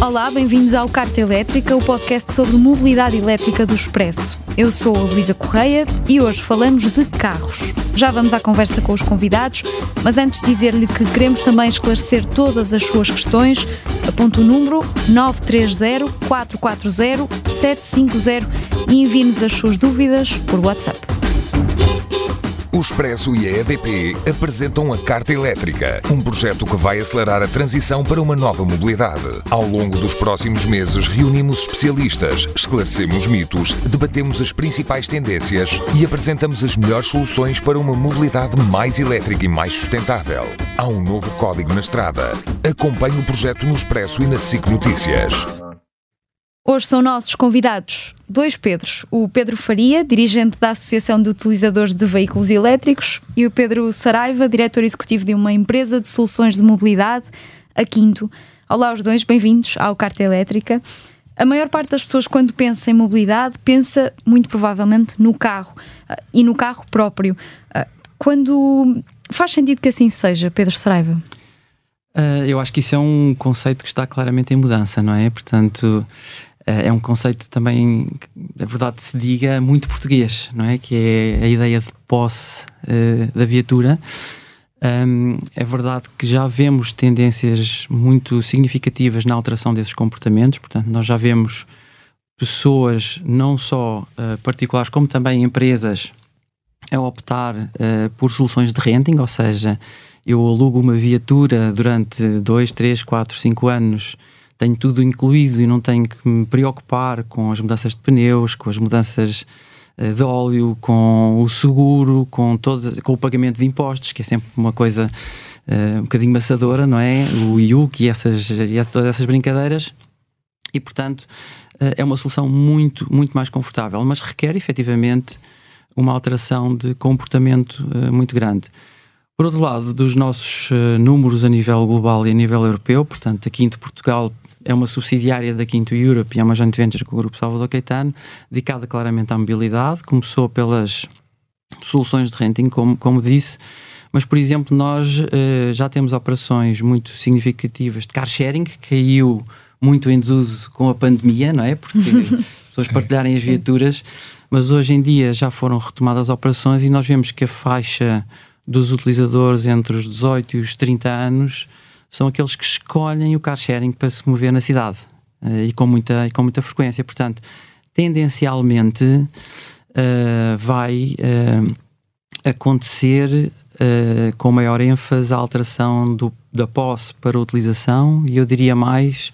Olá, bem-vindos ao Carta Elétrica, o podcast sobre mobilidade elétrica do Expresso. Eu sou a Luísa Correia e hoje falamos de carros. Já vamos à conversa com os convidados, mas antes dizer-lhe que queremos também esclarecer todas as suas questões, aponte o número 930 440 750 e envie-nos as suas dúvidas por WhatsApp. O Expresso e a EDP apresentam a Carta Elétrica, um projeto que vai acelerar a transição para uma nova mobilidade. Ao longo dos próximos meses, reunimos especialistas, esclarecemos mitos, debatemos as principais tendências e apresentamos as melhores soluções para uma mobilidade mais elétrica e mais sustentável. Há um novo código na estrada. Acompanhe o projeto no Expresso e na SIC Notícias. Hoje são nossos convidados dois Pedros. O Pedro Faria, dirigente da Associação de Utilizadores de Veículos Elétricos, e o Pedro Saraiva, diretor executivo de uma empresa de soluções de mobilidade, a Quinto. Olá aos dois, bem-vindos ao Carta Elétrica. A maior parte das pessoas, quando pensa em mobilidade, pensa muito provavelmente no carro uh, e no carro próprio. Uh, quando faz sentido que assim seja, Pedro Saraiva? Uh, eu acho que isso é um conceito que está claramente em mudança, não é? Portanto, é um conceito também, na verdade, se diga muito português, não é? Que é a ideia de posse uh, da viatura. Um, é verdade que já vemos tendências muito significativas na alteração desses comportamentos, portanto, nós já vemos pessoas, não só particulares, como também empresas, a optar por soluções de renting, ou seja, eu alugo uma viatura durante 2, 3, 4, 5 anos, tenho tudo incluído e não tenho que me preocupar com as mudanças de pneus, com as mudanças uh, de óleo, com o seguro, com, todo, com o pagamento de impostos, que é sempre uma coisa uh, um bocadinho maçadora, não é? O IUC e essas, e todas essas brincadeiras. E, portanto, uh, é uma solução muito, muito mais confortável, mas requer efetivamente uma alteração de comportamento muito grande. Por outro lado, dos nossos uh, números a nível global e a nível europeu, portanto, a Quinto Portugal é uma subsidiária da Quinto Europe e é uma joint venture com o Grupo Salvador Caetano, dedicada claramente à mobilidade. Começou pelas soluções de renting, como, como disse, mas, por exemplo, nós uh, já temos operações muito significativas de car sharing, que caiu muito em desuso com a pandemia, não é? Porque as pessoas partilharem as viaturas, mas hoje em dia já foram retomadas operações e nós vemos que a faixa dos utilizadores entre os 18 e os 30 anos são aqueles que escolhem o car sharing para se mover na cidade uh, e, com muita, e com muita frequência. Portanto, tendencialmente uh, vai uh, acontecer com maior ênfase a alteração do, da posse para a utilização e eu diria mais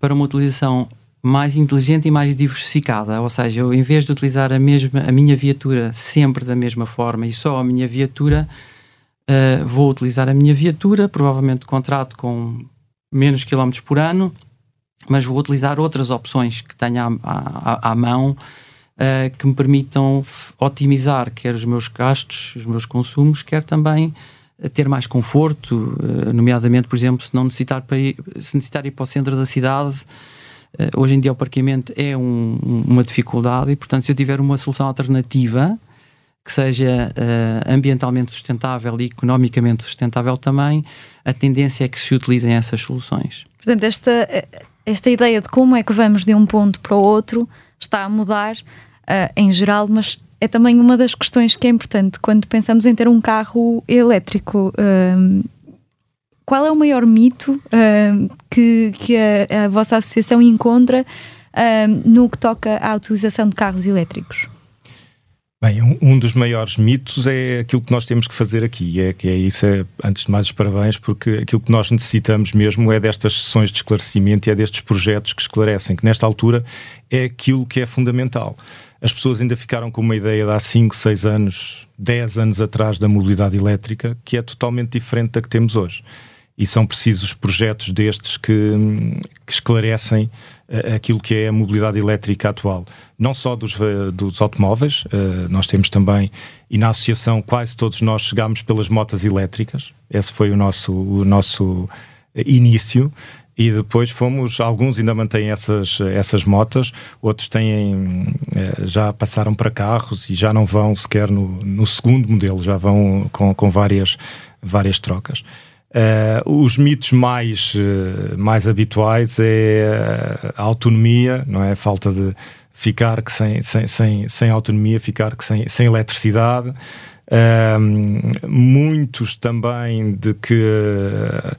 para uma utilização mais inteligente e mais diversificada, ou seja, eu em vez de utilizar a mesma a minha viatura sempre da mesma forma e só a minha viatura, uh, vou utilizar a minha viatura, provavelmente contrato com menos quilómetros por ano, mas vou utilizar outras opções que tenho à, à, à mão uh, que me permitam otimizar quer os meus gastos, os meus consumos, quer também eh, ter mais conforto, nomeadamente, por exemplo, se não necessitar, para ir, se necessitar ir para o centro da cidade, hoje em dia o parqueamento é um, uma dificuldade e, portanto, se eu tiver uma solução alternativa que seja uh, ambientalmente sustentável e economicamente sustentável também, a tendência é que se utilizem essas soluções. Portanto, esta, esta ideia de como é que vamos de um ponto para o outro está a mudar uh, em geral, mas é também uma das questões que é importante quando pensamos em ter um carro elétrico. Uh, qual é o maior mito uh, que, que a, a, vossa associação encontra uh, no que toca à utilização de carros elétricos? Bem, um, um, dos maiores mitos é aquilo que nós temos que fazer aqui. É que é isso, é, antes de mais, os parabéns, porque aquilo que nós necessitamos mesmo é destas sessões de esclarecimento e é destes projetos que esclarecem, que nesta altura é aquilo que é fundamental. As pessoas ainda ficaram com uma ideia de há 5, 6 anos, 10 anos atrás da mobilidade elétrica, que é totalmente diferente da que temos hoje e são precisos projetos destes que, que esclarecem uh, aquilo que é a mobilidade elétrica atual. Não só dos, dos automóveis, uh, nós temos também, e na associação quase todos nós chegámos pelas motas elétricas, esse foi o nosso, o nosso início, e depois fomos, alguns ainda mantêm essas, essas motas, outros têm, já passaram para carros e já não vão sequer no, no segundo modelo, já vão com, com várias, várias trocas. Uh, os mitos mais, uh, mais habituais é a autonomia, não é? A falta de ficar que sem, sem, sem, sem autonomia, ficar que sem, sem eletricidade. Uh, muitos também de que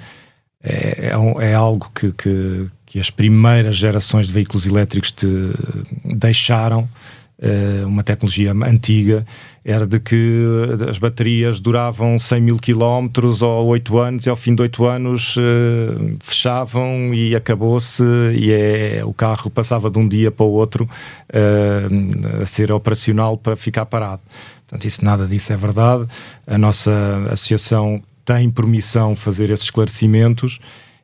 é, é, é algo que, que, que, as primeiras gerações de veículos elétricos te deixaram, uma tecnologia antiga, era de que as baterias duravam 100 mil quilómetros ou 8 anos e ao fim de 8 anos uh, fechavam e acabou-se e é, o carro passava de um dia para o outro a ser operacional para ficar parado. Portanto, isso, nada disso é verdade. A nossa associação tem permissão fazer esses esclarecimentos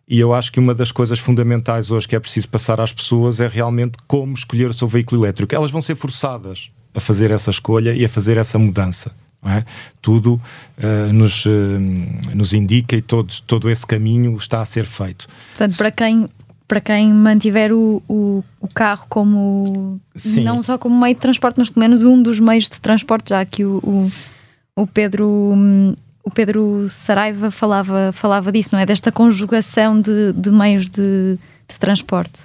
e eu acho que uma das coisas fundamentais hoje que é preciso passar às pessoas é realmente como escolher o seu veículo elétrico. Elas vão ser forçadas a fazer essa escolha e a fazer essa mudança. É? Tudo uh, nos, uh, nos indica e todo, todo esse caminho está a ser feito. Portanto, para quem, para quem mantiver o, o, o carro como Sim. não só como meio de transporte, mas pelo menos um dos meios de transporte, já que o, o, o Pedro o Pedro Saraiva falava, falava disso, não é? Desta conjugação de, de meios de, de transporte.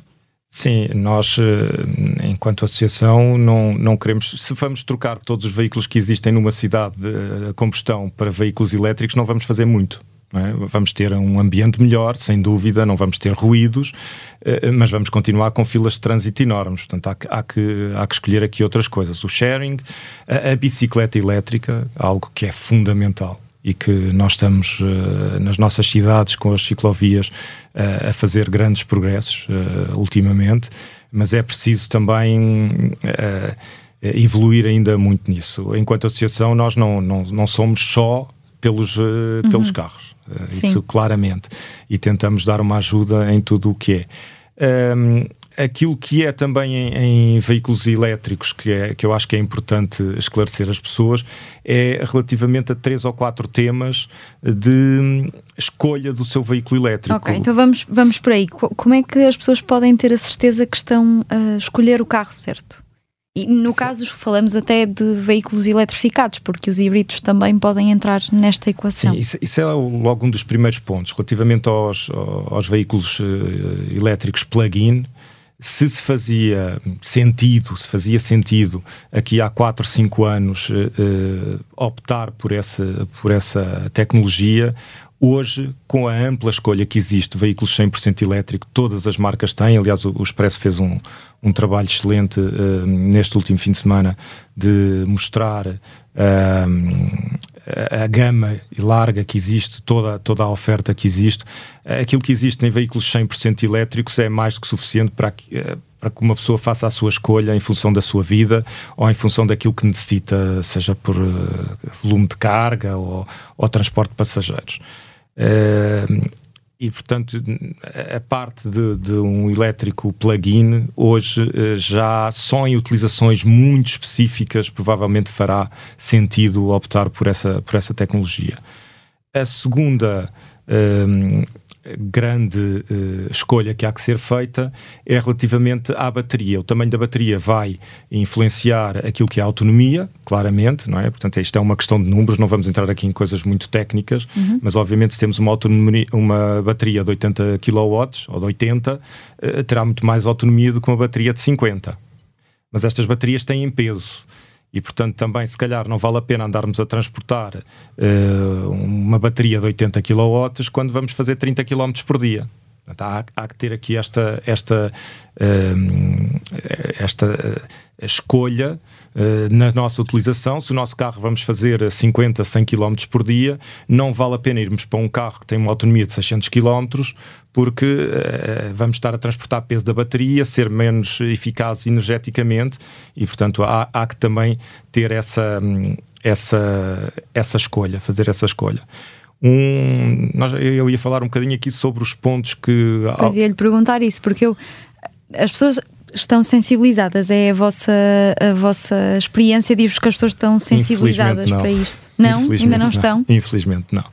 Sim, nós, eh, enquanto associação, não, não queremos. Se vamos trocar todos os veículos que existem numa cidade de combustão para veículos elétricos, não vamos fazer muito. É? Vamos ter um ambiente melhor, sem dúvida, não vamos ter ruídos, eh, mas vamos continuar com filas de trânsito enormes. Portanto, há que, há que, há que escolher aqui outras coisas. O sharing, a, a bicicleta elétrica, algo que é fundamental e que nós estamos uh, nas nossas cidades com as ciclovias uh, a fazer grandes progressos uh, ultimamente, mas é preciso também evoluir ainda muito nisso. Enquanto associação, nós não, não, não somos só pelos, uhum. pelos carros, isso claramente, e tentamos dar uma ajuda em tudo o que é. Um, aquilo que é também em, em, veículos elétricos, que, é, que eu acho que é importante esclarecer as pessoas, é relativamente a três ou quatro temas de escolha do seu veículo elétrico. Ok, então vamos, vamos por aí. Como é que as pessoas podem ter a certeza que estão a escolher o carro certo? E no Sim. caso falamos até de veículos eletrificados, porque os híbridos também podem entrar nesta equação. Sim, isso, isso é logo um dos primeiros pontos. Relativamente aos, aos veículos uh, elétricos plug-in, se se fazia sentido, se fazia sentido aqui há 4, 5 anos uh, optar por essa, por essa tecnologia, Hoje, com a ampla escolha que existe veículos 100% elétrico, todas as marcas têm. Aliás, o, Expresso fez um, um trabalho excelente uh, neste último fim de semana de mostrar a gama larga que existe, toda, toda a oferta que existe. Aquilo que existe em veículos 100% elétricos é mais do que suficiente para que, uh, para que uma pessoa faça a sua escolha em função da sua vida ou em função daquilo que necessita, seja por volume de carga ou, ou transporte de passageiros. Uh, e, portanto, a parte de, de um elétrico plug-in hoje uh, já só em utilizações muito específicas provavelmente fará sentido optar por essa, por essa tecnologia. A segunda uh, grande uh, escolha que há que ser feita é relativamente à bateria. O tamanho da bateria vai influenciar aquilo que é a autonomia, claramente, não é? Portanto, isto é uma questão de números, não vamos entrar aqui em coisas muito técnicas, uhum. mas obviamente se temos uma, autonomia, uma bateria de 80 kW ou de 80, uh, terá muito mais autonomia do que uma bateria de 50. Mas estas baterias têm peso e, portanto, também se calhar não vale a pena andarmos a transportar uh, uma bateria de 80 kW quando vamos fazer 30 km por dia. Há, há, que ter aqui esta, esta, uh, esta uh, escolha na nossa utilização. Se o nosso carro vamos fazer 50, 100 km por dia, não vale a pena irmos para um carro que tem uma autonomia de 600 km, porque uh, vamos estar a transportar peso da bateria, ser menos eficazes energeticamente e, portanto, há, há que também ter essa, essa, essa escolha, fazer essa escolha. Um, nós, eu ia falar um bocadinho aqui sobre os pontos que. Pois ia lhe perguntar isso, porque eu, as pessoas estão sensibilizadas? É a vossa, a vossa experiência diz-vos que as pessoas estão sensibilizadas para isto? Não? Ainda não, não, estão? Infelizmente não.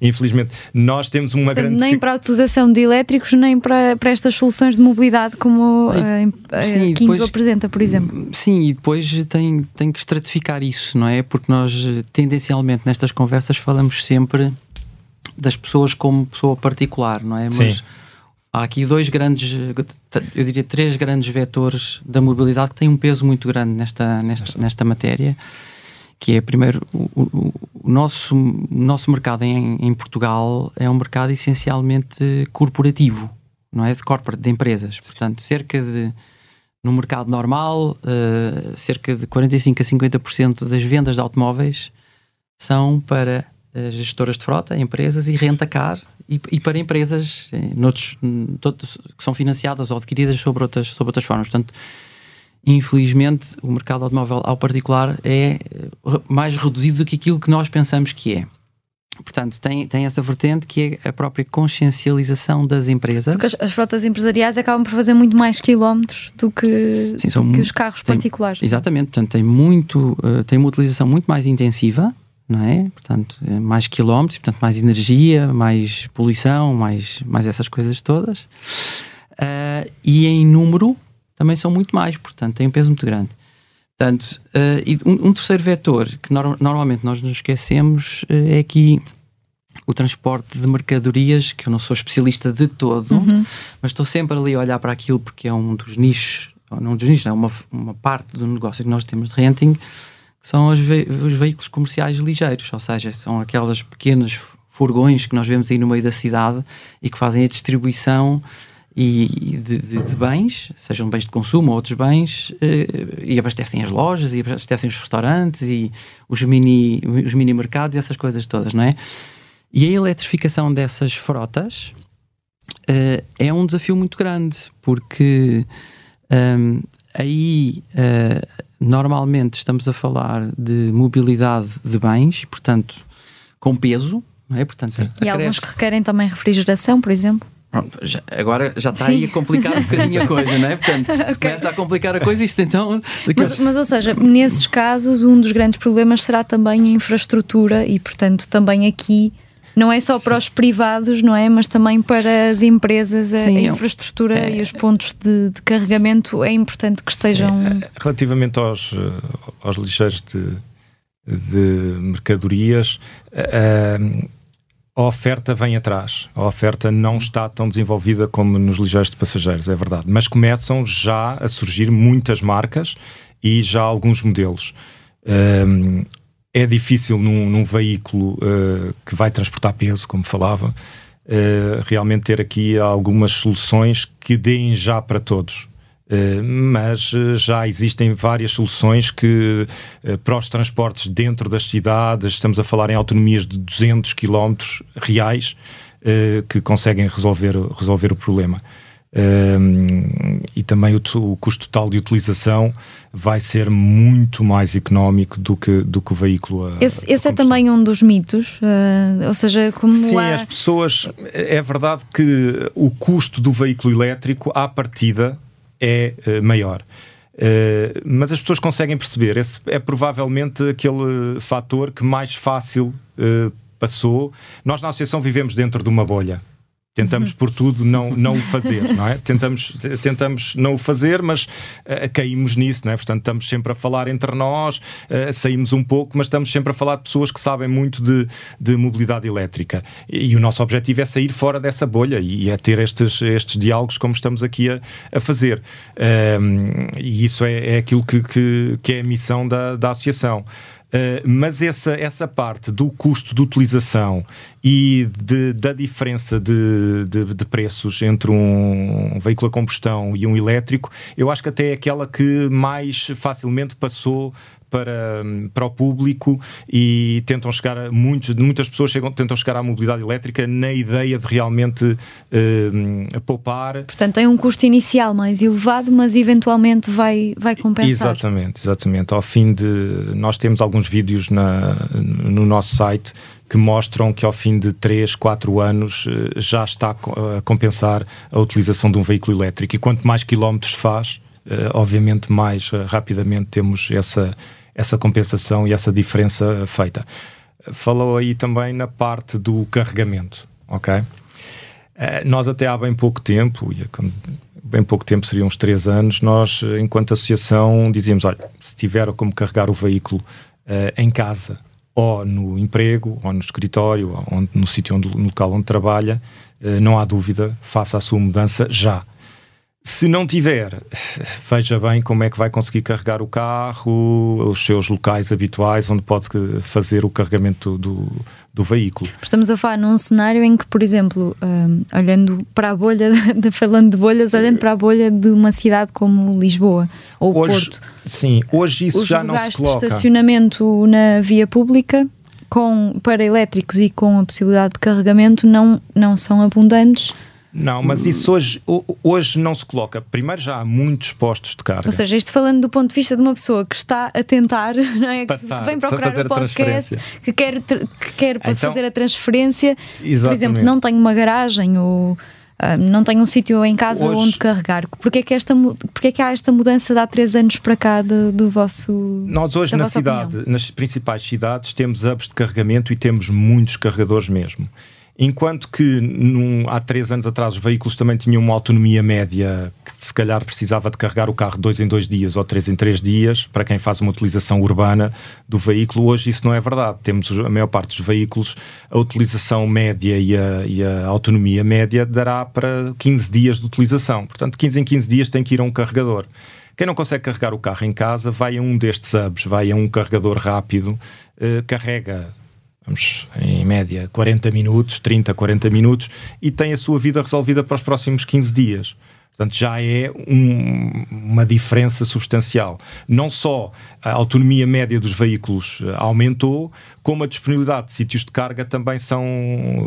Infelizmente, nós temos uma Portanto, grande. Nem para a utilização de elétricos, nem para, para estas soluções de mobilidade, como a, a sim, Quinto depois, apresenta, por exemplo. Sim, e depois tem, tem que estratificar isso, não é? Porque nós, tendencialmente, nestas conversas, falamos sempre das pessoas como pessoa particular, não é? Sim. Mas há aqui dois grandes, eu diria três grandes vetores da mobilidade que têm um peso muito grande nesta, nesta, nesta matéria, que é, primeiro, o, o, o nosso, o nosso mercado em, em Portugal é um mercado essencialmente corporativo, não é? De corporate, de empresas. Portanto, cerca de no mercado normal, uh, cerca de 45 a 50% das vendas de automóveis são para gestoras de frota, empresas e renta-car e, e, para empresas eh, noutros, todos, que são financiadas ou adquiridas sobre outras, sobre outras formas. Portanto, infelizmente, o mercado automóvel ao particular é mais reduzido do que aquilo que nós pensamos que é. Portanto, tem, tem essa vertente que é a própria consciencialização das empresas. Porque as, as frotas empresariais acabam por fazer muito mais quilómetros do que, Sim, do que os carros tem, particulares. Exatamente, portanto, tem, muito, uh, tem uma utilização muito mais intensiva, não é? Portanto, é mais quilómetros, portanto, mais energia, mais poluição, mais, mais essas coisas todas. Uh, e em número também são muito mais, portanto, tem um peso muito grande. Portanto, uh, um, um, terceiro vetor que no, normalmente nós nos esquecemos uh, é aqui o transporte de mercadorias, que eu não sou especialista de todo, uhum. mas estou sempre ali a olhar para aquilo porque é um dos nichos, não um dos nichos, é uma, uma parte do negócio que nós temos de renting, são os, ve os veículos comerciais ligeiros, ou seja, são aquelas pequenas furgões que nós vemos aí no meio da cidade e que fazem a distribuição e de, de, de, bens, sejam bens de consumo ou outros bens, eh, e abastecem as lojas, e abastecem os restaurantes, e os mini, os mini mercados, e essas coisas todas, não é? E a eletrificação dessas frotas uh, é um desafio muito grande, porque um, ehm, aí uh, normalmente estamos a falar de mobilidade de bens, portanto, com peso, não é? Portanto, e alguns que requerem também refrigeração, por exemplo? Pronto, já, agora já está Sim. aí a complicar um bocadinho a coisa, não é? Portanto, okay. se começa a complicar a coisa, isto então. Mas, mas, ou seja, nesses casos, um dos grandes problemas será também a infraestrutura e, portanto, também aqui. Não é só para os privados, não é? Mas também para as empresas, a, Sim, a infraestrutura é, e os pontos de, de, carregamento é importante que estejam. Sim. É, relativamente aos, eh, aos lixeiros de, de mercadorias, uh, a oferta vem atrás. A oferta não está tão desenvolvida como nos ligeiros de passageiros, é verdade. Mas começam já a surgir muitas marcas e já alguns modelos. Um, é difícil num, num veículo uh, que vai transportar peso, como falava, uh, realmente ter aqui algumas soluções que deem já para todos. Eh, mas já existem várias soluções que para os transportes dentro das cidades, estamos a falar em autonomias de 200 km reais, que conseguem resolver, resolver o problema. E também o, o, custo total de utilização vai ser muito mais económico do que, do que o veículo. A, esse, esse é também um dos mitos, uh, ou seja, como Sim, há... as pessoas. É verdade que o custo do veículo elétrico, à partida, é uh, maior. Uh, mas as pessoas conseguem perceber, esse é provavelmente aquele fator que mais fácil uh, passou. Nós na associação vivemos dentro de uma bolha. Tentamos uhum. por tudo não, não o fazer, não é? Tentamos, tentamos não o fazer, mas uh, caímos nisso, não é? Portanto, estamos sempre a falar entre nós, uh, saímos um pouco, mas estamos sempre a falar de pessoas que sabem muito de, de mobilidade elétrica. E, e, o nosso objetivo é sair fora dessa bolha e é ter estes, estes diálogos como estamos aqui a, a fazer. Um, e isso é, é aquilo que, que, que, é a missão da, da associação. Uh, mas essa, essa parte do custo de utilização e de, da diferença de, de, de, preços entre um veículo a combustão e um elétrico, eu acho que até é aquela que mais facilmente passou para, para o público e tentam chegar a muitos, muitas pessoas chegam, tentam chegar à mobilidade elétrica na ideia de realmente uh, poupar. Portanto, tem um custo inicial mais elevado, mas eventualmente vai, vai compensar. Exatamente, exatamente. Ao fim de. Nós temos alguns vídeos na, no nosso site que mostram que ao fim de 3, 4 anos eh, já está a compensar a utilização de um veículo elétrico. E quanto mais quilómetros faz, eh, obviamente mais rapidamente temos essa, essa compensação e essa diferença feita. Falou aí também na parte do carregamento, ok? Eh, nós até há bem pouco tempo, é bem pouco tempo, seriam uns três anos, nós, enquanto associação, dizíamos, olha, se tiver como carregar o veículo uh, em casa, ou no emprego, ou no escritório, ou onde, no sítio onde, no local onde trabalha, uh, não há dúvida, faça a sua mudança já. Se não tiver, veja bem como é que vai conseguir carregar o carro, os seus locais habituais onde pode fazer o carregamento do, do veículo. Estamos a falar num cenário em que, por exemplo, um, olhando para a bolha, de, falando de bolhas, olhando para a bolha de uma cidade como Lisboa ou hoje, Porto. Sim, hoje isso já não se coloca. de estacionamento na via pública com, para elétricos e com a possibilidade de carregamento não, não são abundantes. Não, mas isso hoje, hoje não se coloca. Primeiro já há muitos postos de carga. Ou seja, isto falando do ponto de vista de uma pessoa que está a tentar, não é? Passar, que vem procurar um podcast, que quer, que quer então, fazer a transferência, exatamente. por exemplo, não tem uma garagem ou uh, não tem um sítio em casa hoje, onde carregar. Porquê é, que esta, porquê é que há esta mudança de há três anos para cá do, do vosso. Nós hoje na cidade, opinião? nas principais cidades, temos hubs de carregamento e temos muitos carregadores mesmo. Enquanto que num, há três anos atrás os veículos também tinham uma autonomia média que se calhar precisava de carregar o carro dois em dois dias ou três em três dias, para quem faz uma utilização urbana do veículo, hoje isso não é verdade. Temos a maior parte dos veículos, a utilização média e a, e a autonomia média dará para 15 dias de utilização. Portanto, 15 em 15 dias tem que ir a um carregador. Quem não consegue carregar o carro em casa, vai a um destes hubs, vai a um carregador rápido, eh, carrega vamos, em média 40 minutos, 30, 40 minutos, e tem a sua vida resolvida para os próximos 15 dias. Portanto, já é um, uma diferença substancial. Não só a autonomia média dos veículos eh, aumentou, como a disponibilidade de sítios de carga também são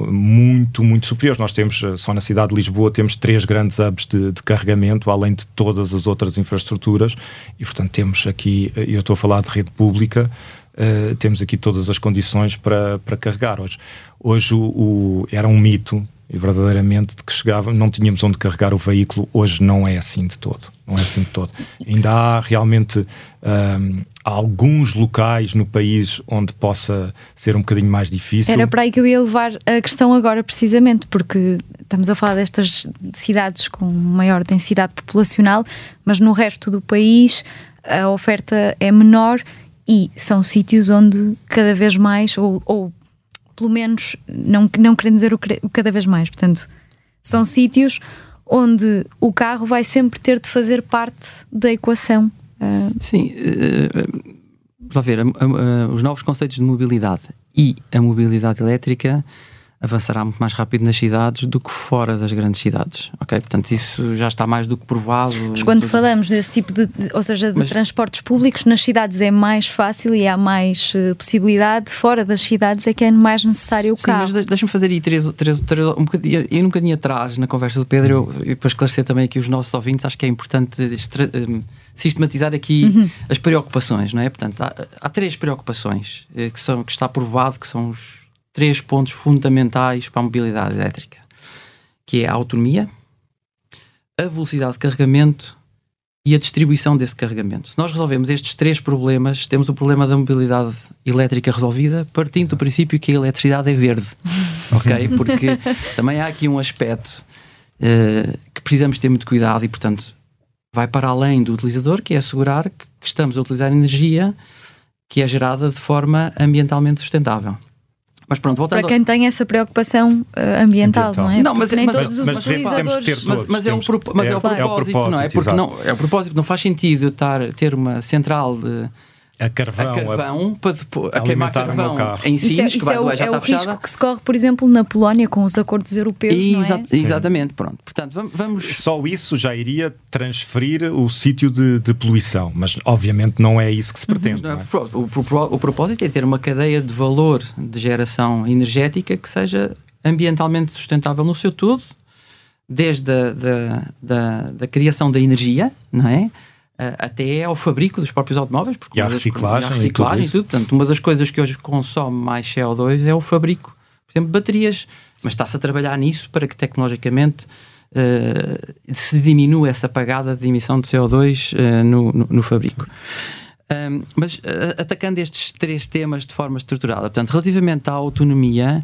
muito, muito superiores. Nós temos, eh, só na cidade de Lisboa, temos três grandes hubs de, de carregamento, além de todas as outras infraestruturas, e portanto temos aqui, eh, eu estou a falar de rede pública, uh, temos aqui todas as condições para, para carregar hoje. Hoje o, o, era um mito, e verdadeiramente, de que chegava, não tínhamos onde carregar o veículo, hoje não é assim de todo. Não é assim de todo. Ainda há realmente um, ehm, alguns locais no país onde possa ser um bocadinho mais difícil. Era para aí que eu ia levar a questão agora, precisamente, porque estamos a falar destas cidades com maior densidade populacional, mas no resto do país a oferta é menor e são sítios onde cada vez mais, ou, ou pelo menos, não, não querendo dizer o, o cada vez mais, portanto, são sítios onde o carro vai sempre ter de fazer parte da equação. Uh... Sim, uh, uh, ver, os novos conceitos de mobilidade e a mobilidade elétrica avançará muito mais rápido nas cidades do que fora das grandes cidades, ok? Portanto, isso já está mais do que provado. Mas quando tudo... falamos desse tipo de, ou seja, de Mas... transportes públicos, nas cidades é mais fácil e há mais uh, possibilidade, fora das cidades é que é mais necessário o Sim, carro. mas deixa-me fazer aí três, três, três um bocadinho, e um bocadinho atrás na conversa do Pedro, eu, e para esclarecer também aqui os nossos ouvintes, acho que é importante extra, um, sistematizar aqui uhum. as preocupações, não é? Portanto, há, há três preocupações eh, que, são, que está provado que são os três pontos fundamentais para a mobilidade elétrica, que é a autonomia, a velocidade de carregamento e a distribuição desse carregamento. Se nós resolvemos estes três problemas, temos o problema da mobilidade elétrica resolvida, partindo do princípio que a eletricidade é verde, ok? Porque também há aqui um aspecto uh, que precisamos ter muito cuidado e, portanto, vai para além do utilizador, que é assegurar que, que estamos a utilizar energia que é gerada de forma ambientalmente sustentável. Mas pronto, voltando Para quem tem essa preocupação uh, ambiental, ambiental, não é? Não, mas, nem mas, todos mas, os utilizadores... Mas, mas, é, o, mas é, é, o propósito, é o propósito, não é? Porque não, é o propósito, não faz sentido estar, ter uma central de a carvão, a, carvão a, para depois, a, queimar carvão em si, isso é, isso é, o, é o risco que se corre, por exemplo, na Polónia com os acordos europeus. Exa é? Exatamente, pronto. Portanto, vamos. Só isso já iria transferir o sítio de, de, poluição, mas obviamente não é isso que se pretende. Uhum. É? O, o, o propósito é ter uma cadeia de valor de geração energética que seja ambientalmente sustentável no seu todo, desde a da, da, da criação da energia, não é? Até ao fabrico dos próprios automóveis, porque e a reciclagem, e a reciclagem e tudo, Portanto, uma das coisas que hoje consome mais CO2 é o fabrico, por exemplo, de baterias. Mas está-se a trabalhar nisso para que tecnologicamente uh, se diminua essa pagada de emissão de CO2 uh, eh, no, no, no, fabrico. Um, mas uh, atacando estes três temas de forma estruturada, portanto, relativamente à autonomia,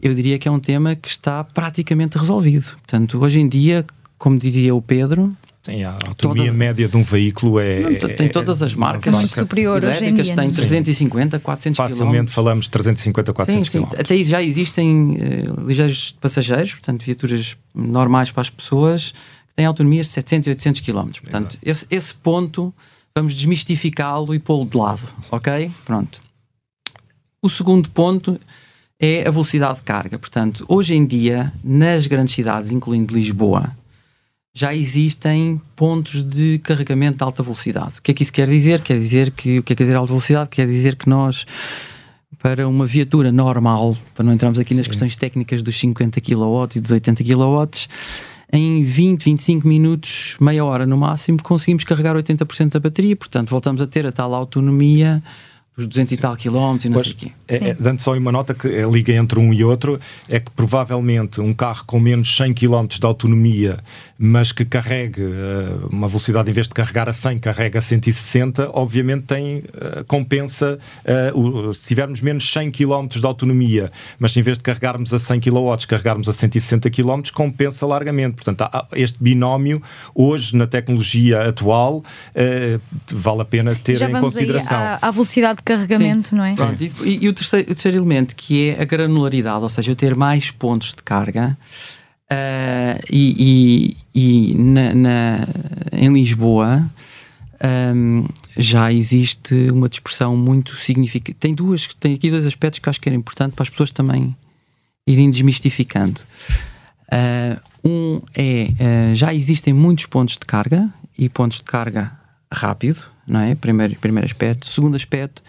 eu diria que é um tema que está praticamente resolvido. Portanto, hoje em dia, como diria o Pedro, Sim, a autonomia todas, média de um veículo é. Não, tem todas as marcas. É muito superior hoje em dia. Tem 350, 400 km. Facilmente falamos 350, 400 sim, sim. km. Até aí já existem uh, ligeiros passageiros, portanto, viaturas normais para as pessoas, que têm autonomias de 700 e 800 km. Portanto, esse, esse ponto vamos desmistificá-lo e pô-lo de lado, ok? Pronto. O segundo ponto é a velocidade de carga. Portanto, hoje em dia, nas grandes cidades, incluindo Lisboa, já existem pontos de carregamento de alta velocidade. O que é que isso quer dizer? Quer dizer que o que é que quer dizer alta velocidade? Quer dizer que nós para uma viatura normal, para não entrarmos aqui Sim. nas questões técnicas dos 50 kW e dos 80 kW, em 20, 25 minutos, meia hora no máximo, conseguimos carregar 80% da bateria, portanto voltamos a ter a tal autonomia os 200 Sim. e tal quilómetros e não sei o quê. É, é, dando só uma nota que é, liga entre um e outro, é que provavelmente um carro com menos 100 km de autonomia, mas que carregue uh, uma velocidade, em vez de carregar a 100, carrega a 160, obviamente tem, uh, compensa, uh, o, se tivermos menos 100 km de autonomia, mas em vez de carregarmos a 100 kW, carregarmos a 160 km, compensa largamente. Portanto, há, este binómio, hoje, na tecnologia atual, vale a pena ter Já em consideração. Aí à, à velocidade de carregamento, Sim. não é? Pronto, e, e o, terceiro, o terceiro elemento, que é a granularidade, ou seja, eu ter mais pontos de carga. Uh, e, e, e na, na, em Lisboa um, já existe uma dispersão muito significativa. Tem duas, tem aqui dois aspectos que acho que era importante para as pessoas também irem desmistificando. Uh, um é uh, já existem muitos pontos de carga e pontos de carga rápido, não é? Primeiro, primeiro aspecto. Segundo aspecto,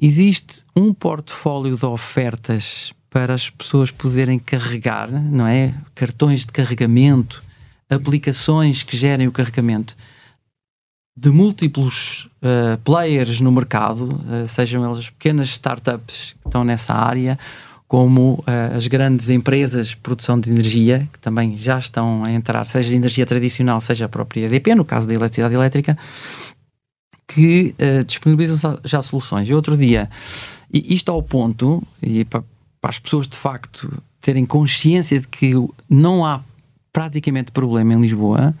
existe um portfólio de ofertas para as pessoas poderem carregar, não é? Cartões de carregamento, aplicações que gerem o carregamento de múltiplos uh, players no mercado, uh, sejam elas pequenas startups que estão nessa área, como uh, as grandes empresas de produção de energia, que também já estão a entrar, seja de energia tradicional, seja a própria EDP, no caso da eletricidade elétrica, que disponibilizam já soluções. E outro dia, e isto ao ponto, e para, para as pessoas de facto terem consciência de que não há praticamente problema em Lisboa,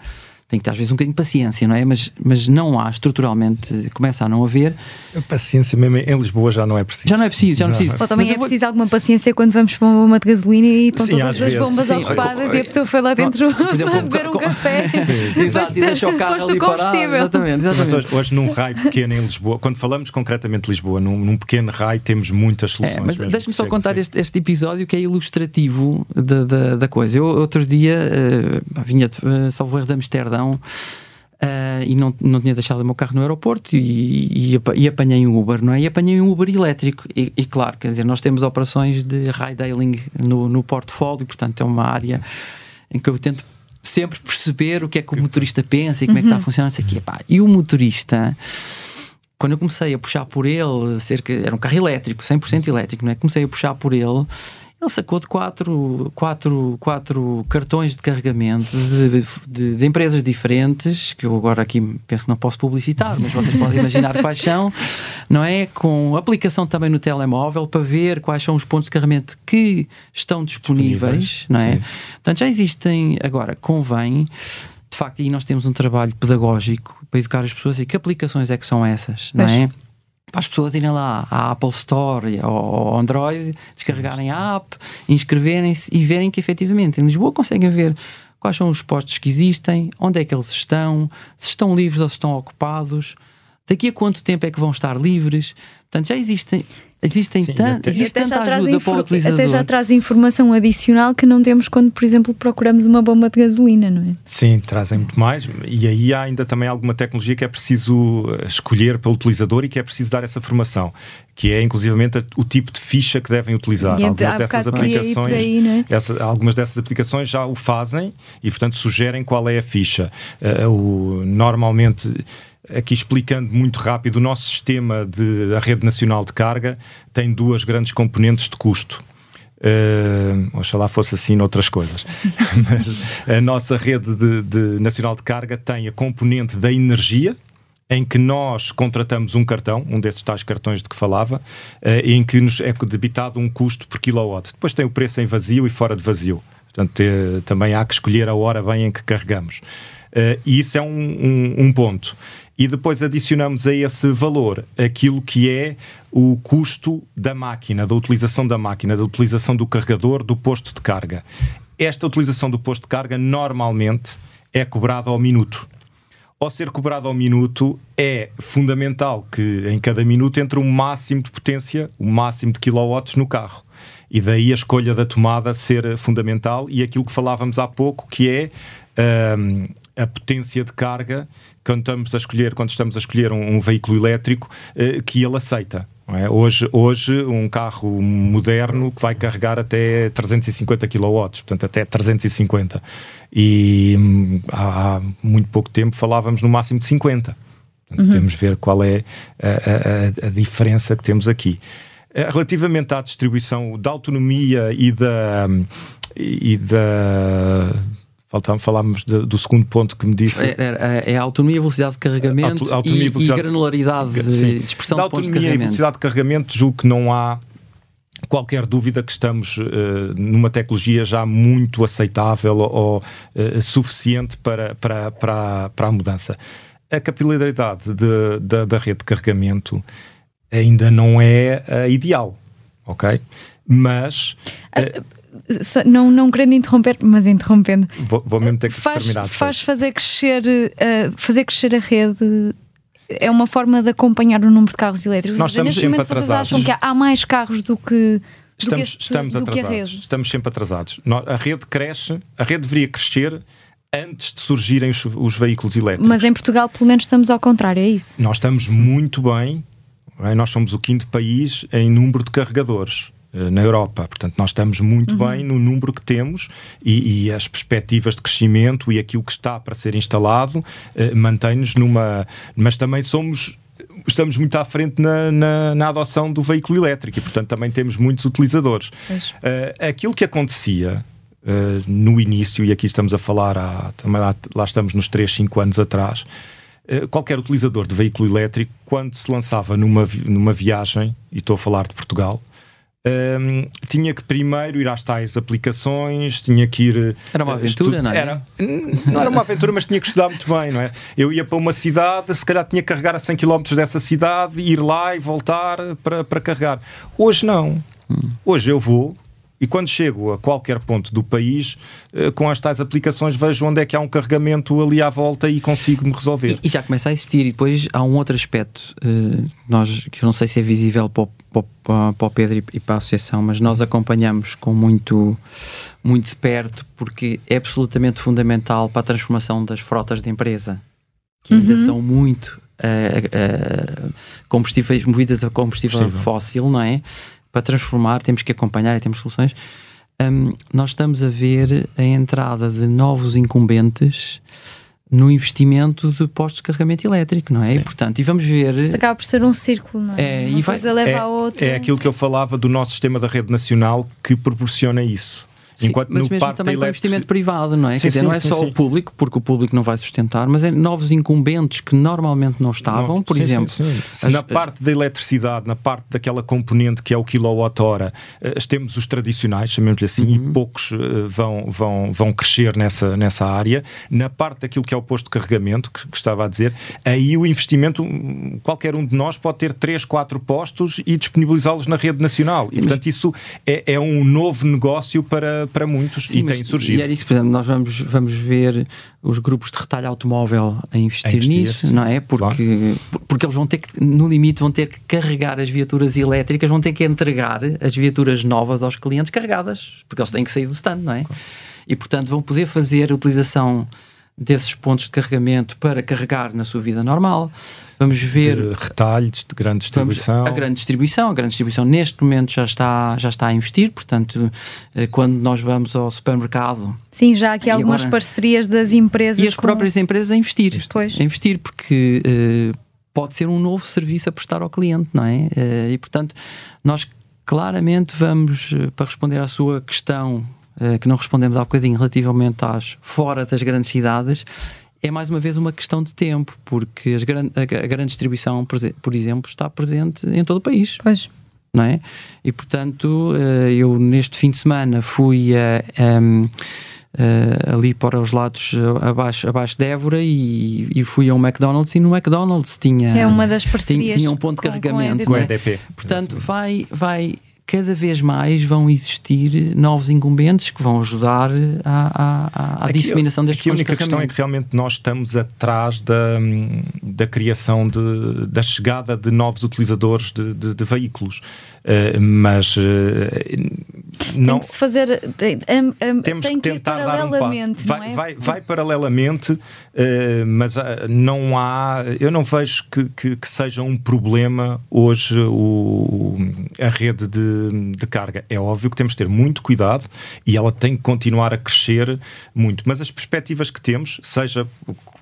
tem que ter às vezes um bocadinho de paciência, não é? Mas, mas não há, estruturalmente, começa a não haver. A paciência mesmo em Lisboa já não é preciso. Já não é preciso, já não, é preciso. Ou também mas é vou... preciso alguma paciência quando vamos para uma bomba de gasolina e estão sim, todas as bombas sim, ocupadas e a pessoa foi lá dentro para beber um café. Sim, sim. Exato, e deixa o carro ali parado. Exatamente, exatamente. Hoje, hoje, num raio pequeno em Lisboa, quando falamos concretamente de Lisboa, num, num pequeno raio temos muitas é, soluções. É, mas deixa-me só contar este, este, episódio que é ilustrativo da, da, da coisa. Eu outro dia uh, vinha, uh, salvo de Uh, e não, não tinha deixado o meu carro no aeroporto e, e, e apanhei um Uber, não é? E apanhei um Uber elétrico. E, e claro, quer dizer, nós temos operações de ride-hailing no, no portfólio, portanto é uma área em que eu tento sempre perceber o que é que o motorista pensa e como uhum. é que está a uhum. funcionar, isso aqui. E o motorista, quando eu comecei a puxar por ele, cerca, era um carro elétrico, 100% elétrico, não é? Comecei a puxar por ele ele sacou de quatro, quatro, quatro cartões de carregamento de, de, de, empresas diferentes, que eu agora aqui penso que não posso publicitar, mas vocês podem imaginar quais são, não é? Com aplicação também no telemóvel para ver quais são os pontos de carregamento que estão disponíveis, disponíveis não é? Sim. Portanto, já existem, agora, convém, de facto, e nós temos um trabalho pedagógico para educar as pessoas e que aplicações é que são essas, não é? Para as pessoas irem lá à Apple Store ou ao Android, descarregarem a app, inscreverem-se e verem que efetivamente em Lisboa conseguem ver quais são os postos que existem, onde é que eles estão, se estão livres ou se estão ocupados, daqui a quanto tempo é que vão estar livres. Portanto, já existem Existem Sim, tan até, existe até tanta ajuda para o utilizador. Até já traz informação adicional que não temos quando, por exemplo, procuramos uma bomba de gasolina, não é? Sim, trazem muito mais. E aí há ainda também alguma tecnologia que é preciso eh, escolher pelo utilizador e que é preciso dar essa formação que é inclusivamente o tipo de ficha que devem utilizar. E algumas dessas aplicações, aí, é? essa, algumas dessas aplicações já o fazem e, portanto, sugerem qual é a ficha. Uh, o, normalmente aqui explicando muito rápido, o nosso sistema de a rede nacional de carga tem duas grandes componentes de custo. Uh, oxalá fosse assim noutras coisas. Mas a nossa rede de, de, nacional de carga tem a componente da energia, em que nós contratamos um cartão, um desses tais cartões de que falava, uh, em que nos é debitado um custo por kilowatt. Depois tem o preço em vazio e fora de vazio. Portanto, também há que escolher a hora bem em que carregamos. e isso é um, um, um ponto e depois adicionamos a esse valor aquilo que é o custo da máquina, da utilização da máquina, da utilização do carregador, do posto de carga. Esta utilização do posto de carga normalmente é cobrada ao minuto. Ao ser cobrado ao minuto, é fundamental que em cada minuto entre um máximo de potência, o um máximo de quilowatts no carro. E daí a escolha da tomada ser fundamental e aquilo que falávamos há pouco, que é um, a potência de carga quando estamos a escolher, quando estamos a escolher um, um veículo elétrico uh, que ele aceita. É? Hoje, hoje, um carro moderno que vai carregar até 350 kW, portanto, até 350. E hum, há, muito pouco tempo falávamos no máximo de 50. Portanto, uhum. Temos ver qual é a, a, a, diferença que temos aqui. Eh, relativamente à distribuição da autonomia e da. Hum, e da falámos de, do segundo ponto que me disse. É, é, é a autonomia e velocidade de carregamento Auto, autonomia e, velocidade, e granularidade de, de expressão da autonomia de e velocidade de carregamento, julgo que não há qualquer dúvida que estamos uh, numa tecnologia já muito aceitável ou uh, suficiente para, para, para, para a mudança. A capilaridade de, de, da rede de carregamento ainda não é uh, ideal, ok? Mas. Não, não querendo interromper, mas interrompendo. Vou, vou mesmo ter que faz, terminar. Faz fazer crescer, uh, fazer crescer a rede é uma forma de acompanhar o número de carros elétricos. Nós estamos sempre atrasados. Vocês acham que há mais carros do que estamos, este, estamos atrasados. Estamos sempre atrasados. A rede cresce, a rede deveria crescer antes de surgirem os, os, veículos elétricos. Mas em Portugal, pelo menos, estamos ao contrário, é isso? Nós estamos muito bem. É? Nós somos o quinto país em número de carregadores. Eh, na Europa. Portanto, nós estamos muito uhum. bem no número que temos e, e, as perspectivas de crescimento e aquilo que está para ser instalado uh, mantém-nos numa. Mas também somos estamos muito à frente na, na, na, adoção do veículo elétrico e, portanto, também temos muitos utilizadores. Uh, aquilo que acontecia uh, no início, e aqui estamos a falar, há, também lá, lá, estamos nos 3, 5 anos atrás, uh, qualquer utilizador de veículo elétrico, quando se lançava numa, numa viagem, e estou a falar de Portugal, um, tinha que primeiro ir às tais aplicações, tinha que ir. Eh, era uma aventura, não é? Era, não era uma aventura, mas tinha que estudar muito bem, não é? Eu ia para uma cidade, se calhar tinha que carregar a 100 km dessa cidade, ir lá e voltar para, para carregar. Hoje não. Hum. Hoje eu vou, e quando chego a qualquer ponto do país, eh, com as tais aplicações, vejo onde é que há um carregamento ali à volta e consigo-me resolver. E, e, já começa a existir. E depois há um outro aspecto uh, nós, que eu não sei se é visível para o, para, para o Pedro e para a Associação, mas nós acompanhamos com muito, muito de perto porque é absolutamente fundamental para a transformação das frotas de empresa, que uhum. ainda são muito uh, uh, combustíveis movidas a combustível fóssil, não é? Para transformar, temos que acompanhar e temos soluções. Um, nós estamos a ver a entrada de novos incumbentes no investimento de postos de carregamento elétrico, não é? E, portanto, e vamos ver. Isto acaba por ser um círculo, não é? é Uma e vai, leva é, a outra. É aquilo que eu falava do nosso sistema da rede nacional que proporciona isso. Sim, Enquanto mas mesmo também com investimento privado, não é? Sim, Quer dizer, sim, não é só o público, porque o público não vai sustentar, mas é novos incumbentes que normalmente não estavam, por exemplo. As, na parte da eletricidade, na parte daquela componente que é o quilowatt-hora, uh, temos os tradicionais, chamemos-lhe assim, uhum. e poucos uh, vão, vão, vão crescer nessa, nessa área. Na parte daquilo que é o posto de carregamento, que, que estava a dizer, aí o investimento, qualquer um de nós pode ter 3, 4 postos e disponibilizá-los na rede nacional. E, portanto, isso é, é um novo negócio para para, muitos Sim, e tem surgido. E era isso, por exemplo, nós vamos, vamos ver os grupos de retalho automóvel a investir, a investir nisso, não é? Porque, claro. porque eles vão ter que, no limite, vão ter que carregar as viaturas elétricas, vão ter que entregar as viaturas novas aos clientes carregadas, porque eles têm que sair do stand, não é? Claro. E portanto vão poder fazer a utilização desses pontos de carregamento para carregar na sua vida normal. Vamos ver de retalhos de grande distribuição. a grande distribuição, a grande distribuição neste momento já está já está a investir, portanto, eh, quando nós vamos ao supermercado. Sim, já há aqui algumas agora, parcerias das empresas e as com... próprias empresas a investir. Pois. A investir porque uh, pode ser um novo serviço a prestar ao cliente, não é? Uh, e portanto, nós claramente vamos para responder à sua questão que não respondemos há bocadinho relativamente às fora das grandes cidades é mais uma vez uma questão de tempo, porque as gran a, a grande distribuição, por exemplo, está presente em todo o país. Pois. Não é? E portanto, eh, eu neste fim de semana fui a, a, uh, ali para os lados abaixo, abaixo de Évora e, e, fui a um McDonald's e no McDonald's tinha, é uma das parcerias tinha, tinha um ponto de carregamento. Com, com EDP. Portanto, vai, vai cada vez mais vão existir novos incumbentes que vão ajudar à, à, à disseminação destes aqui a única questão é que realmente nós estamos atrás da, da criação, de, da chegada de novos utilizadores de, de, de veículos. Uh, mas uh, não. Tem que se fazer. Tem, um, temos tem que tentar dar um passo. Vai, é? vai, vai paralelamente, uh, mas não há. Eu não vejo que, que, que, seja um problema hoje o, a rede de, de carga. É óbvio que temos de ter muito cuidado e ela tem que continuar a crescer muito. Mas as perspectivas que temos, seja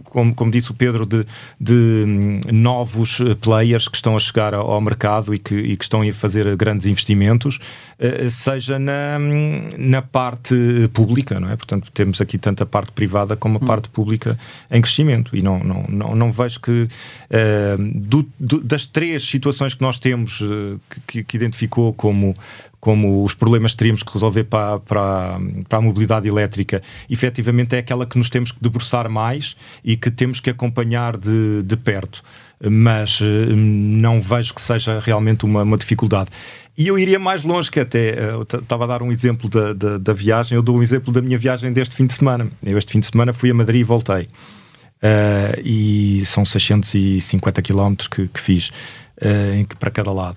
como, como disse o Pedro, de, de hum, novos players que estão a chegar ao, mercado e que, e que estão a fazer grandes investimentos, uh, seja na, na parte pública, não é? Portanto, temos aqui tanto a parte privada como a hum. parte pública em crescimento e não, não, não, não vejo que uh, do, do, das três situações que nós temos uh, que, que identificou como como os problemas que teríamos que resolver para, para, para a mobilidade elétrica, efetivamente é aquela que nos temos que debruçar mais e que temos que acompanhar de, de perto. Mas eh, não vejo que seja realmente uma, uma dificuldade. E eu iria mais longe, que até eh, estava a dar um exemplo da, da, da, viagem, eu dou um exemplo da minha viagem deste fim de semana. Eu este fim de semana fui a Madrid e voltei. Uh, e são 650 km que, que fiz uh, para cada lado.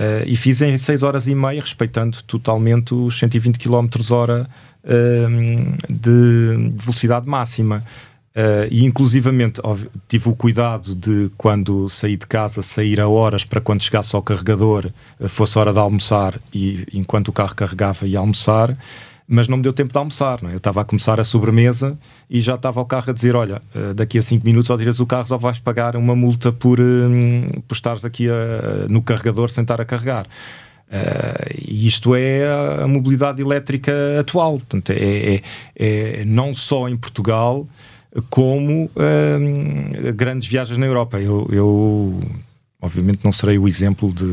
Uh, e fiz em 6 horas e meia, respeitando totalmente os 120 km hora uh, de velocidade máxima. Uh, e inclusivamente tive o cuidado de quando saí de casa sair a horas para quando chegasse ao carregador uh, fosse hora de almoçar e enquanto o carro carregava ia almoçar mas não me deu tempo de almoçar. É? Eu estava a começar a sobremesa e já estava o carro a dizer: Olha, eh, daqui a 5 minutos ao tiras o carro, só vais pagar uma multa por, um, por estares aqui a, no carregador sem estar a carregar. Uh, isto é a, mobilidade elétrica atual. Portanto, é, é, é não só em Portugal, como um, grandes viagens na Europa. Eu, eu, obviamente, não serei o exemplo de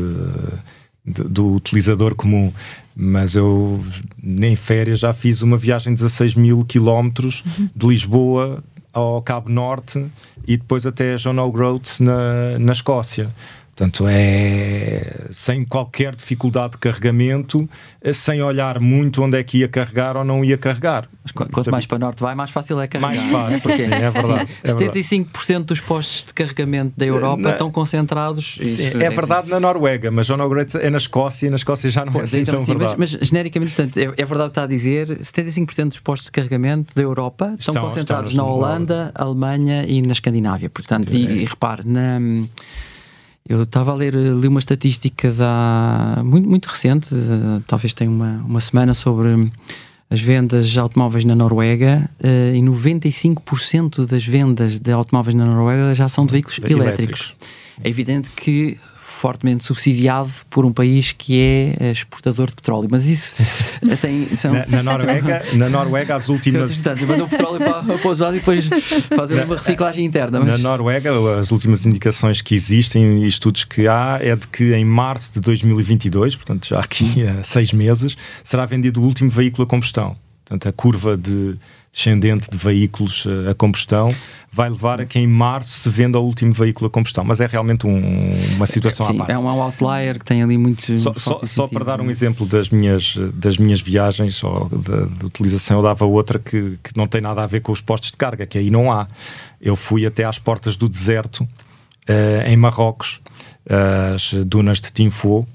do utilizador comum. Mas eu, nem férias, já fiz uma viagem de 16 mil quilómetros de Lisboa ao Cabo Norte e depois até John O'Groats na, na Escócia. Portanto, é sem qualquer dificuldade de carregamento, eh, sem olhar muito onde é que ia carregar ou não ia carregar. Mas quanto mais para o norte vai, mais fácil é carregar. Mais fácil, sim, é verdade. É 75% dos postos de carregamento da Europa na, estão concentrados. Sim, é, é verdade na Noruega, mas John O'Groats é na Escócia e na Escócia já não é assim então, tão sim, verdade. Mas, mas genericamente, portanto, é, é, verdade que está a dizer, 75% dos postos de carregamento da Europa estão, estão concentrados na Holanda, Alemanha e na Escandinávia. Portanto, e, e repare, na eu estava a ler ali uma estatística da, muito, muito recente, uh, talvez tenha uma, uma semana, sobre as vendas de automóveis na Noruega uh, e 95% das vendas de automóveis na Noruega já são de veículos elétricos. elétricos. É evidente que fortemente subsidiado por um país que é eh, exportador de petróleo. Mas isso tem. São... Na, na, Noruega, na Noruega, as últimas. Mandam o petróleo para, para o usado e depois fazem uma reciclagem interna. Mas... Na Noruega, as últimas indicações que existem e estudos que há é de que em março de 2022, portanto já aqui há seis meses, será vendido o último veículo a combustão. Portanto, a curva de descendente de veículos eh, a combustão vai levar a que em março se venda o último veículo a combustão. Mas é realmente um, uma situação Sim, à parte. É um outlier que tem ali muito. Só, só, só, para dar um exemplo das minhas, das minhas viagens ou da, de utilização, eu dava outra que, que não tem nada a ver com os postos de carga, que aí não há. Eu fui até às portas do deserto, uh, em Marrocos, as dunas de Tinfo,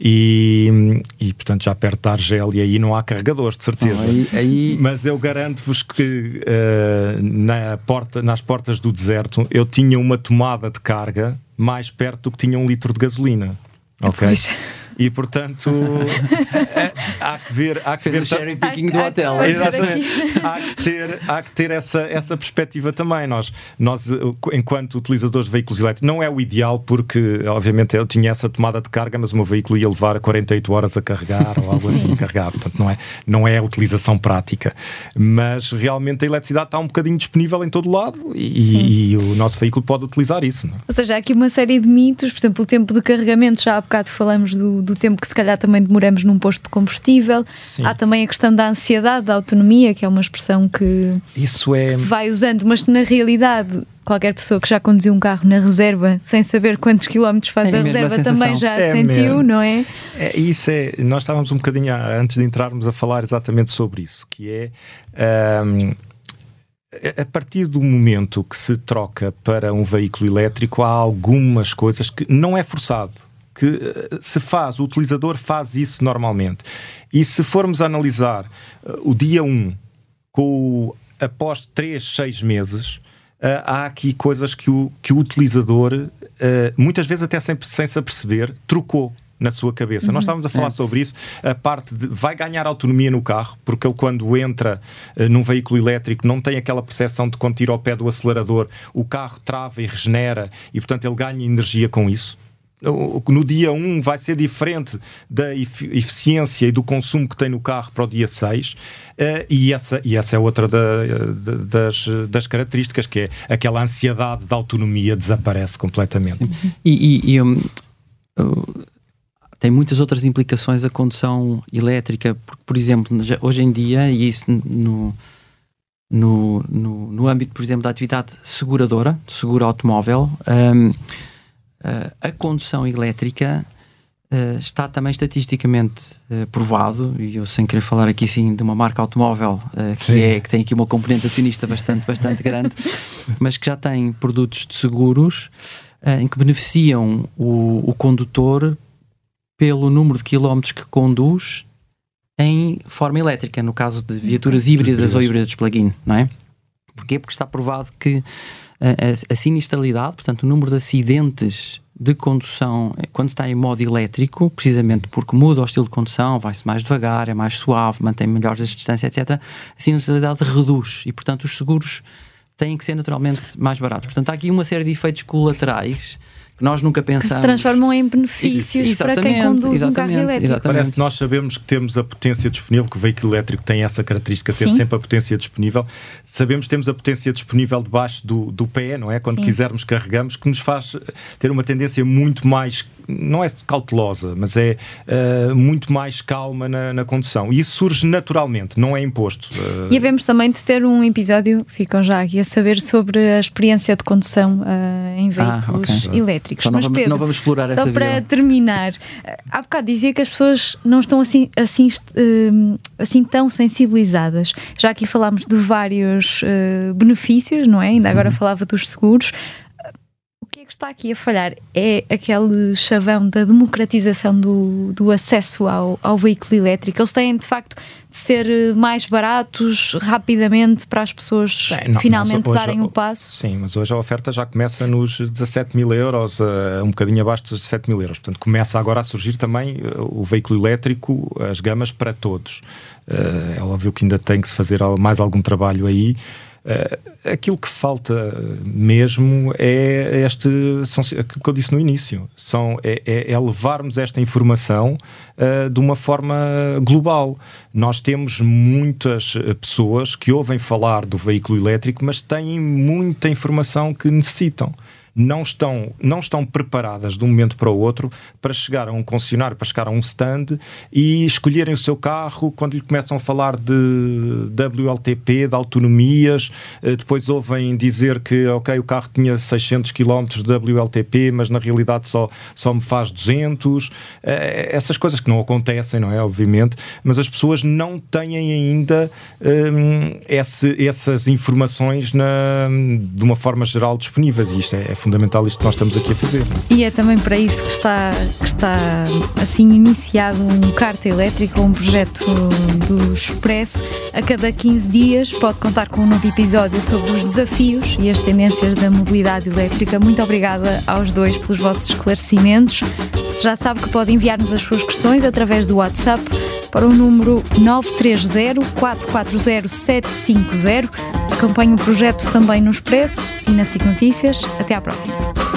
e, e portanto já perto da Argélia aí não há carregadores, de certeza. Não, aí, aí... Mas eu garanto-vos que uh, na porta, nas portas do deserto eu tinha uma tomada de carga mais perto do que tinha um litro de gasolina. Ok? Pois. E portanto é, há que ver. Há que Fez ver o cherry picking do hotel. Exatamente. há que ter, há que ter essa, essa perspectiva também. Nós, nós, enquanto utilizadores de veículos elétricos, não é o ideal porque, obviamente, eu tinha essa tomada de carga, mas o meu veículo ia levar 48 horas a carregar ou algo assim a carregar. Portanto, não é, não é a utilização prática. Mas realmente a eletricidade está um bocadinho disponível em todo lado e, e o nosso veículo pode utilizar isso. Não? É? Ou seja, há aqui uma série de mitos, por exemplo, o tempo de carregamento, já há bocado falamos do do tempo que se calhar também demoramos num posto de combustível. Sim. Há também a questão da ansiedade, da autonomia, que é uma expressão que, Isso é... que se vai usando, mas que na realidade qualquer pessoa que já conduziu um carro na reserva sem saber quantos quilómetros faz é a reserva a também já é sentiu, mesmo. não é? é? Isso é, nós estávamos um bocadinho antes de entrarmos a falar exatamente sobre isso, que é um, a partir do momento que se troca para um veículo elétrico, há algumas coisas que não é forçado, que eh, se faz, o utilizador faz isso normalmente. E se formos analisar uh, o dia 1 com após 3, 6 meses, uh, há aqui coisas que o, que o utilizador, uh, muitas vezes até sem, sem se aperceber, trocou na sua cabeça. Uhum. Nós estávamos a falar é. sobre isso, a parte de vai ganhar autonomia no carro, porque ele quando entra uh, num veículo elétrico não tem aquela percepção de quando tira ao pé do acelerador, o carro trava e regenera e portanto ele ganha energia com isso no dia 1 vai ser diferente da eficiência e do consumo que tem no carro para o dia 6 uh, eh, e, essa, e essa é outra da, das, das características que é aquela ansiedade da autonomia desaparece completamente. E, e, e um, tem muitas outras implicações a condução elétrica, porque, por exemplo, hoje em dia, e isso no, no, no, no âmbito, por exemplo, da atividade seguradora, seguro automóvel, um, a condução elétrica uh, está também estatisticamente uh, provado, e eu sem querer falar aqui sim de uma marca automóvel uh, que, é, que tem aqui uma componente acionista bastante, bastante grande, mas que já tem produtos de seguros em que beneficiam o, o condutor pelo número de quilómetros que conduz em forma elétrica, no caso de viaturas híbridas ou híbridas plug-in, não é? Porquê? Porque está provado que a, a, sinistralidade, portanto, o número de acidentes de condução quando está em modo elétrico, precisamente porque muda o estilo de condução, vai-se mais devagar, é mais suave, mantém melhores as distâncias, etc., a sinistralidade reduz e, portanto, os seguros têm que ser naturalmente mais baratos. Portanto, há aqui uma série de efeitos colaterais que nós nunca pensamos. Que se transformam em benefícios para quem conduz um carro elétrico. Exatamente. Parece que nós sabemos que temos a potência disponível, que o veículo elétrico tem essa característica, ter Sim. sempre a potência disponível. Sabemos que temos a potência disponível debaixo do, do pé, não é? Quando Sim. quisermos carregamos, que nos faz ter uma tendência muito mais, não é cautelosa, mas é uh, muito mais calma na, na, condução. E isso surge naturalmente, não é imposto. Uh... E havemos também de ter um episódio, ficam já aqui a saber, sobre a experiência de condução uh, em ah, veículos ah, okay. elétricos então não, Mas, vamos, Pedro, não vamos explorar só para avião. terminar, há bocado dizia que as pessoas não estão assim, assim, uh, assim tão sensibilizadas. Já aqui falámos de vários uh, benefícios, não é? Ainda agora uhum. falava dos seguros que está aqui a falhar é aquele chavão da democratização do, do acesso ao, ao veículo elétrico. Eles têm, de facto, de ser eh, mais baratos rapidamente para as pessoas é, não, finalmente hoje, darem o um passo. Sim, mas hoje a oferta já começa nos 17 mil euros, uh, um bocadinho abaixo dos 17 mil euros. Portanto, começa agora a surgir também uh, o veículo elétrico, as gamas para todos. Uh, é óbvio que ainda tem que se fazer mais algum trabalho aí. Uh, aquilo que falta mesmo é este, são, aquilo que eu disse no início, são, é, é, é levarmos esta informação uh, de uma forma global. Nós temos muitas pessoas que ouvem falar do veículo elétrico, mas têm muita informação que necessitam não estão, não estão preparadas de um momento para o outro para chegar a um concessionário, para chegar a um stand e escolherem o seu carro quando lhe começam a falar de WLTP, de autonomias, eh, depois ouvem dizer que, ok, o carro tinha 600 km de WLTP, mas na realidade só, só me faz 200. Eh, essas coisas que não acontecem, não é? Obviamente, mas as pessoas não têm ainda um, esse, essas informações na, de uma forma geral disponíveis e isto é, é isto que nós estamos aqui a fazer. E é também para isso que está, que está assim iniciado um carta elétrica, um projeto do Expresso. A cada 15 dias pode contar com um novo episódio sobre os desafios e as tendências da mobilidade elétrica. Muito obrigada aos dois pelos vossos esclarecimentos. Já sabe que pode enviar-nos as suas questões através do WhatsApp para o número 930 440 750. Acompanhe o projeto também no Expresso e na SIC Notícias. Até à próxima.